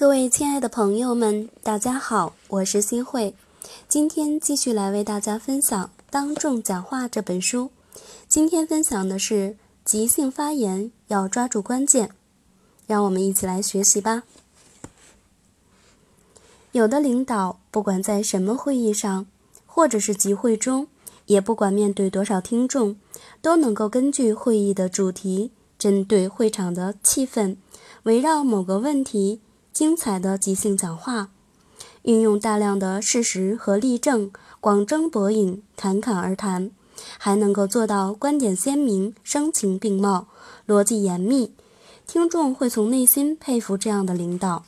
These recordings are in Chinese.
各位亲爱的朋友们，大家好，我是新慧。今天继续来为大家分享《当众讲话》这本书。今天分享的是即兴发言要抓住关键，让我们一起来学习吧。有的领导不管在什么会议上，或者是集会中，也不管面对多少听众，都能够根据会议的主题，针对会场的气氛，围绕某个问题。精彩的即兴讲话，运用大量的事实和例证，广征博引，侃侃而谈，还能够做到观点鲜明、声情并茂、逻辑严密，听众会从内心佩服这样的领导。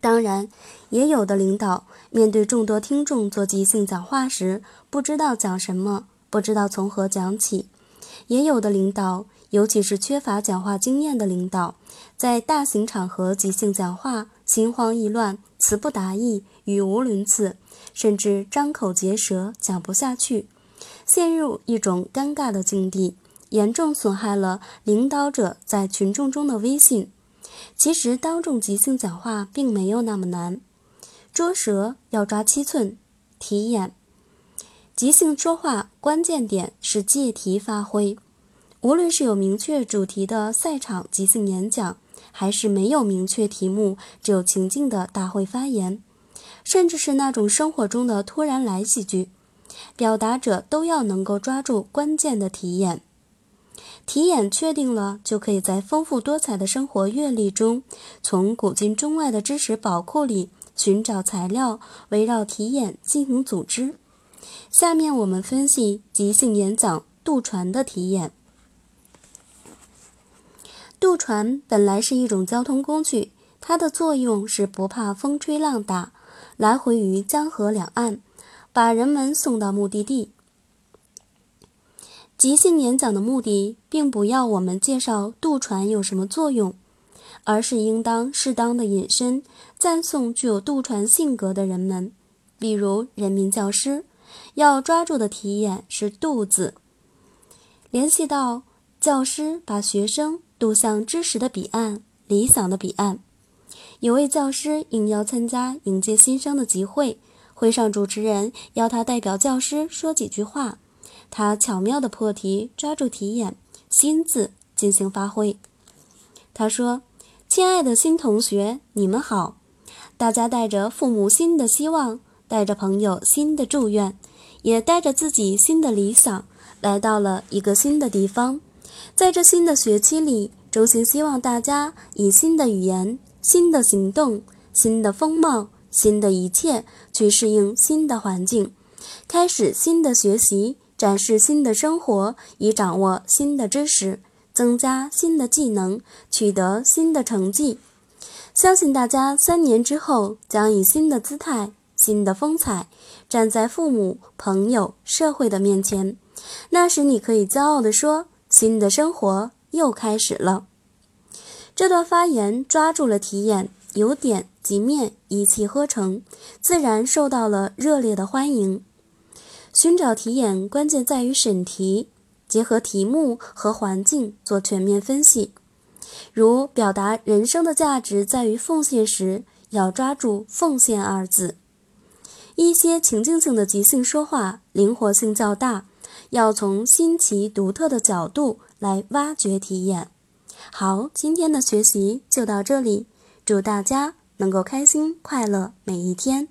当然，也有的领导面对众多听众做即兴讲话时，不知道讲什么，不知道从何讲起；也有的领导。尤其是缺乏讲话经验的领导，在大型场合即兴讲话，心慌意乱，词不达意，语无伦次，甚至张口结舌，讲不下去，陷入一种尴尬的境地，严重损害了领导者在群众中的威信。其实，当众即兴讲话并没有那么难，捉舌要抓七寸，提眼。即兴说话关键点是借题发挥。无论是有明确主题的赛场即兴演讲，还是没有明确题目、只有情境的大会发言，甚至是那种生活中的突然来几句，表达者都要能够抓住关键的题眼。题眼确定了，就可以在丰富多彩的生活阅历中，从古今中外的知识宝库里寻找材料，围绕题眼进行组织。下面我们分析即兴演讲渡船的体验。渡船本来是一种交通工具，它的作用是不怕风吹浪打，来回于江河两岸，把人们送到目的地。即兴演讲的目的，并不要我们介绍渡船有什么作用，而是应当适当的引申，赞颂具有渡船性格的人们，比如人民教师。要抓住的题眼是“渡”字，联系到教师把学生。渡向知识的彼岸，理想的彼岸。有位教师应邀参加迎接新生的集会，会上主持人要他代表教师说几句话，他巧妙地破题，抓住题眼“新”字进行发挥。他说：“亲爱的新同学，你们好！大家带着父母新的希望，带着朋友新的祝愿，也带着自己新的理想，来到了一个新的地方。”在这新的学期里，衷心希望大家以新的语言、新的行动、新的风貌、新的一切去适应新的环境，开始新的学习，展示新的生活，以掌握新的知识，增加新的技能，取得新的成绩。相信大家三年之后将以新的姿态、新的风采，站在父母、朋友、社会的面前。那时，你可以骄傲地说。新的生活又开始了。这段发言抓住了题眼，由点及面一气呵成，自然受到了热烈的欢迎。寻找题眼关键在于审题，结合题目和环境做全面分析。如表达人生的价值在于奉献时，要抓住“奉献”二字。一些情境性的即兴说话，灵活性较大。要从新奇独特的角度来挖掘体验。好，今天的学习就到这里，祝大家能够开心快乐每一天。